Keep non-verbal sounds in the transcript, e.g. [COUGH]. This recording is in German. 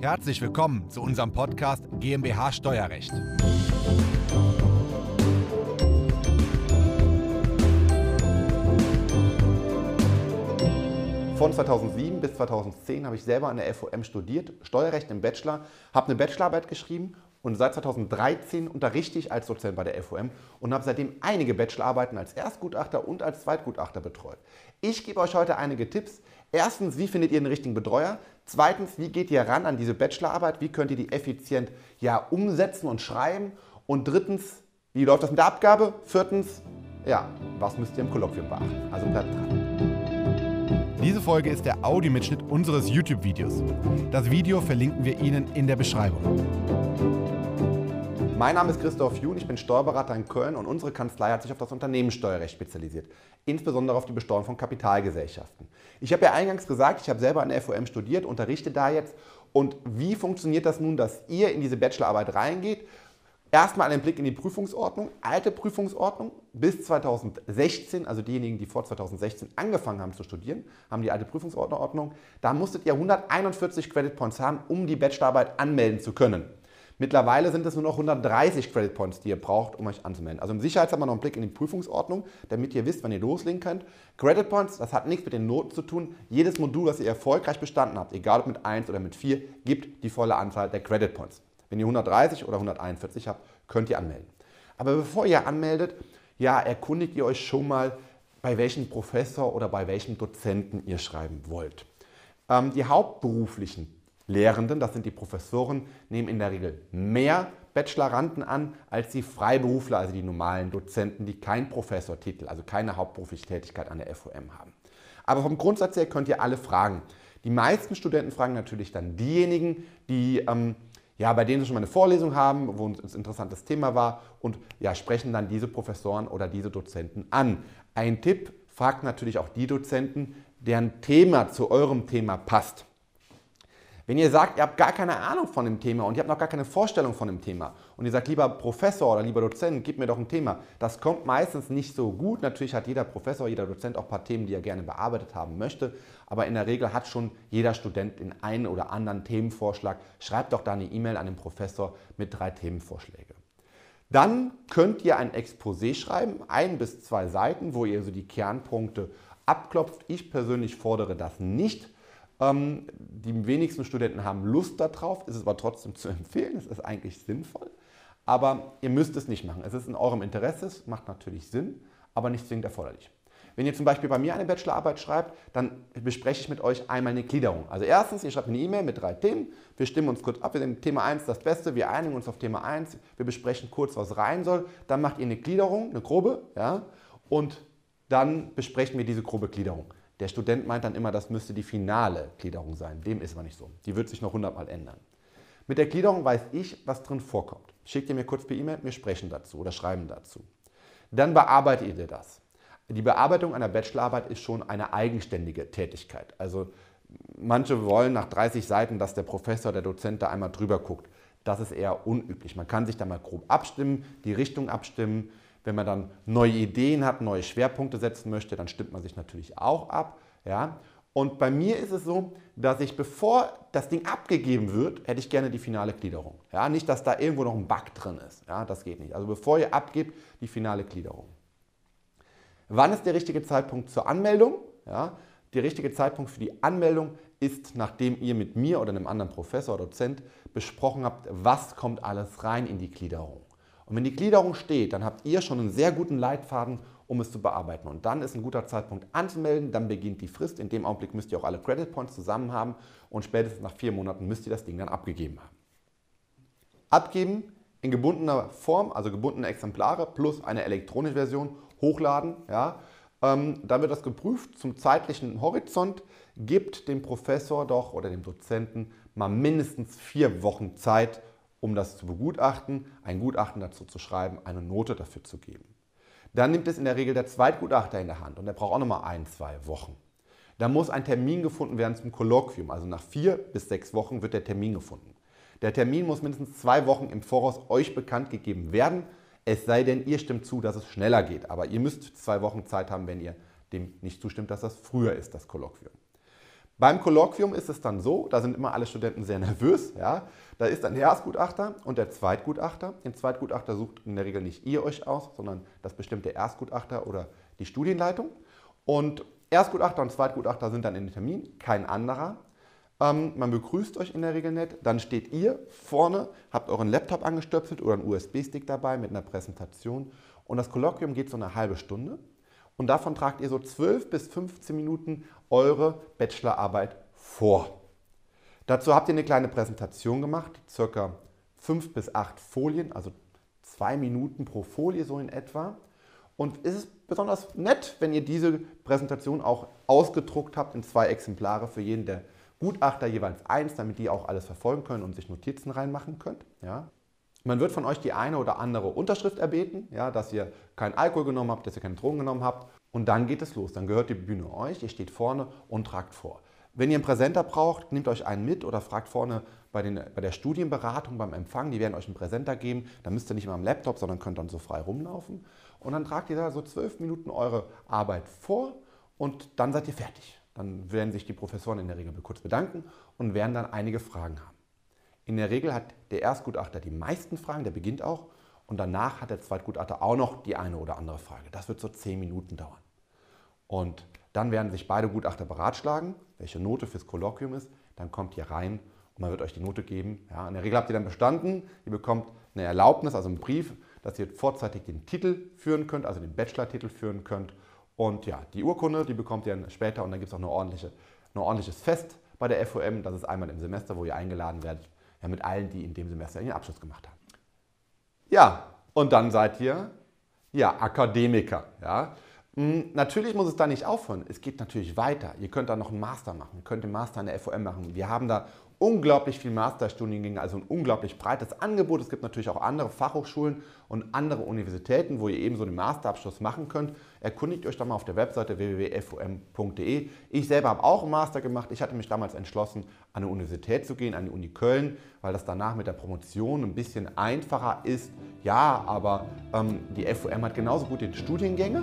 Herzlich willkommen zu unserem Podcast GmbH Steuerrecht. Von 2007 bis 2010 habe ich selber an der FOM studiert, Steuerrecht im Bachelor, habe eine Bachelorarbeit geschrieben und seit 2013 unterrichte ich als Dozent bei der FOM und habe seitdem einige Bachelorarbeiten als Erstgutachter und als Zweitgutachter betreut. Ich gebe euch heute einige Tipps. Erstens, wie findet ihr den richtigen Betreuer? Zweitens, wie geht ihr ran an diese Bachelorarbeit? Wie könnt ihr die effizient ja, umsetzen und schreiben? Und drittens, wie läuft das mit der Abgabe? Viertens, ja, was müsst ihr im Kolloquium beachten? Also bleibt dran. Diese Folge ist der Audiomitschnitt unseres YouTube-Videos. Das Video verlinken wir Ihnen in der Beschreibung. Mein Name ist Christoph Jun, ich bin Steuerberater in Köln und unsere Kanzlei hat sich auf das Unternehmenssteuerrecht spezialisiert, insbesondere auf die Besteuerung von Kapitalgesellschaften. Ich habe ja eingangs gesagt, ich habe selber an der FOM studiert, unterrichte da jetzt. Und wie funktioniert das nun, dass ihr in diese Bachelorarbeit reingeht? Erstmal einen Blick in die Prüfungsordnung, alte Prüfungsordnung bis 2016, also diejenigen, die vor 2016 angefangen haben zu studieren, haben die alte Prüfungsordnung. Da musstet ihr 141 Credit Points haben, um die Bachelorarbeit anmelden zu können. Mittlerweile sind es nur noch 130 Credit Points, die ihr braucht, um euch anzumelden. Also im Sicherheitshalber noch einen Blick in die Prüfungsordnung, damit ihr wisst, wann ihr loslegen könnt. Credit Points, das hat nichts mit den Noten zu tun. Jedes Modul, das ihr erfolgreich bestanden habt, egal ob mit 1 oder mit 4, gibt die volle Anzahl der Credit Points. Wenn ihr 130 oder 141 habt, könnt ihr anmelden. Aber bevor ihr anmeldet, ja, erkundigt ihr euch schon mal, bei welchem Professor oder bei welchem Dozenten ihr schreiben wollt. Ähm, die hauptberuflichen Lehrenden, das sind die Professoren, nehmen in der Regel mehr Bacheloranden an als die Freiberufler, also die normalen Dozenten, die keinen Professortitel, also keine hauptberufliche Tätigkeit an der FOM haben. Aber vom Grundsatz her könnt ihr alle fragen. Die meisten Studenten fragen natürlich dann diejenigen, die ähm, ja, bei denen sie schon mal eine Vorlesung haben, wo ein interessantes Thema war und ja, sprechen dann diese Professoren oder diese Dozenten an. Ein Tipp, fragt natürlich auch die Dozenten, deren Thema zu eurem Thema passt. Wenn ihr sagt, ihr habt gar keine Ahnung von dem Thema und ihr habt noch gar keine Vorstellung von dem Thema und ihr sagt, lieber Professor oder lieber Dozent, gib mir doch ein Thema, das kommt meistens nicht so gut. Natürlich hat jeder Professor, jeder Dozent auch ein paar Themen, die er gerne bearbeitet haben möchte, aber in der Regel hat schon jeder Student den einen oder anderen Themenvorschlag. Schreibt doch da eine E-Mail an den Professor mit drei Themenvorschlägen. Dann könnt ihr ein Exposé schreiben, ein bis zwei Seiten, wo ihr so die Kernpunkte abklopft. Ich persönlich fordere das nicht die wenigsten Studenten haben Lust darauf, es ist aber trotzdem zu [LAUGHS] empfehlen, es ist eigentlich sinnvoll. Aber ihr müsst es nicht machen. Es ist in eurem Interesse, es macht natürlich Sinn, aber nicht zwingend erforderlich. Wenn ihr zum Beispiel bei mir eine Bachelorarbeit schreibt, dann bespreche ich mit euch einmal eine Gliederung. Also erstens, ihr schreibt eine E-Mail mit drei Themen. Wir stimmen uns kurz ab. Wir nehmen Thema 1 das Beste. Wir einigen uns auf Thema 1. Wir besprechen kurz, was rein soll. Dann macht ihr eine Gliederung, eine grobe. Ja, und dann besprechen wir diese grobe Gliederung. Der Student meint dann immer, das müsste die finale Gliederung sein. Dem ist aber nicht so. Die wird sich noch hundertmal ändern. Mit der Gliederung weiß ich, was drin vorkommt. Schickt ihr mir kurz per E-Mail, wir sprechen dazu oder schreiben dazu. Dann bearbeitet ihr das. Die Bearbeitung einer Bachelorarbeit ist schon eine eigenständige Tätigkeit. Also manche wollen nach 30 Seiten, dass der Professor, der Dozent da einmal drüber guckt. Das ist eher unüblich. Man kann sich da mal grob abstimmen, die Richtung abstimmen, wenn man dann neue Ideen hat, neue Schwerpunkte setzen möchte, dann stimmt man sich natürlich auch ab. Ja? Und bei mir ist es so, dass ich, bevor das Ding abgegeben wird, hätte ich gerne die finale Gliederung. Ja? Nicht, dass da irgendwo noch ein Bug drin ist. Ja? Das geht nicht. Also bevor ihr abgebt, die finale Gliederung. Wann ist der richtige Zeitpunkt zur Anmeldung? Ja? Der richtige Zeitpunkt für die Anmeldung ist, nachdem ihr mit mir oder einem anderen Professor oder Dozent besprochen habt, was kommt alles rein in die Gliederung. Und wenn die Gliederung steht, dann habt ihr schon einen sehr guten Leitfaden, um es zu bearbeiten. Und dann ist ein guter Zeitpunkt anzumelden, dann beginnt die Frist. In dem Augenblick müsst ihr auch alle Credit Points zusammen haben und spätestens nach vier Monaten müsst ihr das Ding dann abgegeben haben. Abgeben in gebundener Form, also gebundene Exemplare plus eine elektronische Version, hochladen. Ja. Ähm, dann wird das geprüft zum zeitlichen Horizont. Gibt dem Professor doch oder dem Dozenten mal mindestens vier Wochen Zeit, um das zu begutachten, ein Gutachten dazu zu schreiben, eine Note dafür zu geben. Dann nimmt es in der Regel der Zweitgutachter in der Hand und der braucht auch nochmal ein, zwei Wochen. Da muss ein Termin gefunden werden zum Kolloquium. Also nach vier bis sechs Wochen wird der Termin gefunden. Der Termin muss mindestens zwei Wochen im Voraus euch bekannt gegeben werden, es sei denn, ihr stimmt zu, dass es schneller geht. Aber ihr müsst zwei Wochen Zeit haben, wenn ihr dem nicht zustimmt, dass das früher ist, das Kolloquium. Beim Kolloquium ist es dann so, da sind immer alle Studenten sehr nervös. Ja? Da ist dann der Erstgutachter und der Zweitgutachter. Den Zweitgutachter sucht in der Regel nicht ihr euch aus, sondern das bestimmt der Erstgutachter oder die Studienleitung. Und Erstgutachter und Zweitgutachter sind dann in den Termin, kein anderer. Ähm, man begrüßt euch in der Regel nicht. Dann steht ihr vorne, habt euren Laptop angestöpselt oder einen USB-Stick dabei mit einer Präsentation. Und das Kolloquium geht so eine halbe Stunde. Und davon tragt ihr so 12 bis 15 Minuten eure Bachelorarbeit vor. Dazu habt ihr eine kleine Präsentation gemacht, circa 5 bis 8 Folien, also zwei Minuten pro Folie so in etwa. Und es ist besonders nett, wenn ihr diese Präsentation auch ausgedruckt habt in zwei Exemplare für jeden der Gutachter jeweils eins, damit die auch alles verfolgen können und sich Notizen reinmachen könnt. Ja. Man wird von euch die eine oder andere Unterschrift erbeten, ja, dass ihr keinen Alkohol genommen habt, dass ihr keine Drogen genommen habt. Und dann geht es los. Dann gehört die Bühne euch, ihr steht vorne und tragt vor. Wenn ihr einen Präsenter braucht, nehmt euch einen mit oder fragt vorne bei, den, bei der Studienberatung, beim Empfang, die werden euch einen Präsenter geben. Dann müsst ihr nicht mehr am Laptop, sondern könnt dann so frei rumlaufen. Und dann tragt ihr da so zwölf Minuten eure Arbeit vor und dann seid ihr fertig. Dann werden sich die Professoren in der Regel kurz bedanken und werden dann einige Fragen haben. In der Regel hat der Erstgutachter die meisten Fragen, der beginnt auch. Und danach hat der Zweitgutachter auch noch die eine oder andere Frage. Das wird so zehn Minuten dauern. Und dann werden sich beide Gutachter beratschlagen, welche Note fürs Kolloquium ist. Dann kommt ihr rein und man wird euch die Note geben. Ja, in der Regel habt ihr dann bestanden. Ihr bekommt eine Erlaubnis, also einen Brief, dass ihr vorzeitig den Titel führen könnt, also den Bachelor-Titel führen könnt. Und ja, die Urkunde, die bekommt ihr dann später und dann gibt es auch eine ordentliche, ein ordentliches Fest bei der FOM. Das ist einmal im Semester, wo ihr eingeladen werdet, ja, mit allen, die in dem Semester ihren Abschluss gemacht haben. Ja, und dann seid ihr ja, Akademiker. Ja. Hm, natürlich muss es da nicht aufhören. Es geht natürlich weiter. Ihr könnt da noch einen Master machen. Ihr könnt den Master an der FOM machen. Wir haben da unglaublich viel Masterstudiengänge, also ein unglaublich breites Angebot. Es gibt natürlich auch andere Fachhochschulen und andere Universitäten, wo ihr ebenso den Masterabschluss machen könnt. Erkundigt euch da mal auf der Webseite www.fom.de. Ich selber habe auch einen Master gemacht. Ich hatte mich damals entschlossen, an eine Universität zu gehen, an die Uni Köln, weil das danach mit der Promotion ein bisschen einfacher ist. Ja, aber ähm, die FOM hat genauso gut den Studiengänge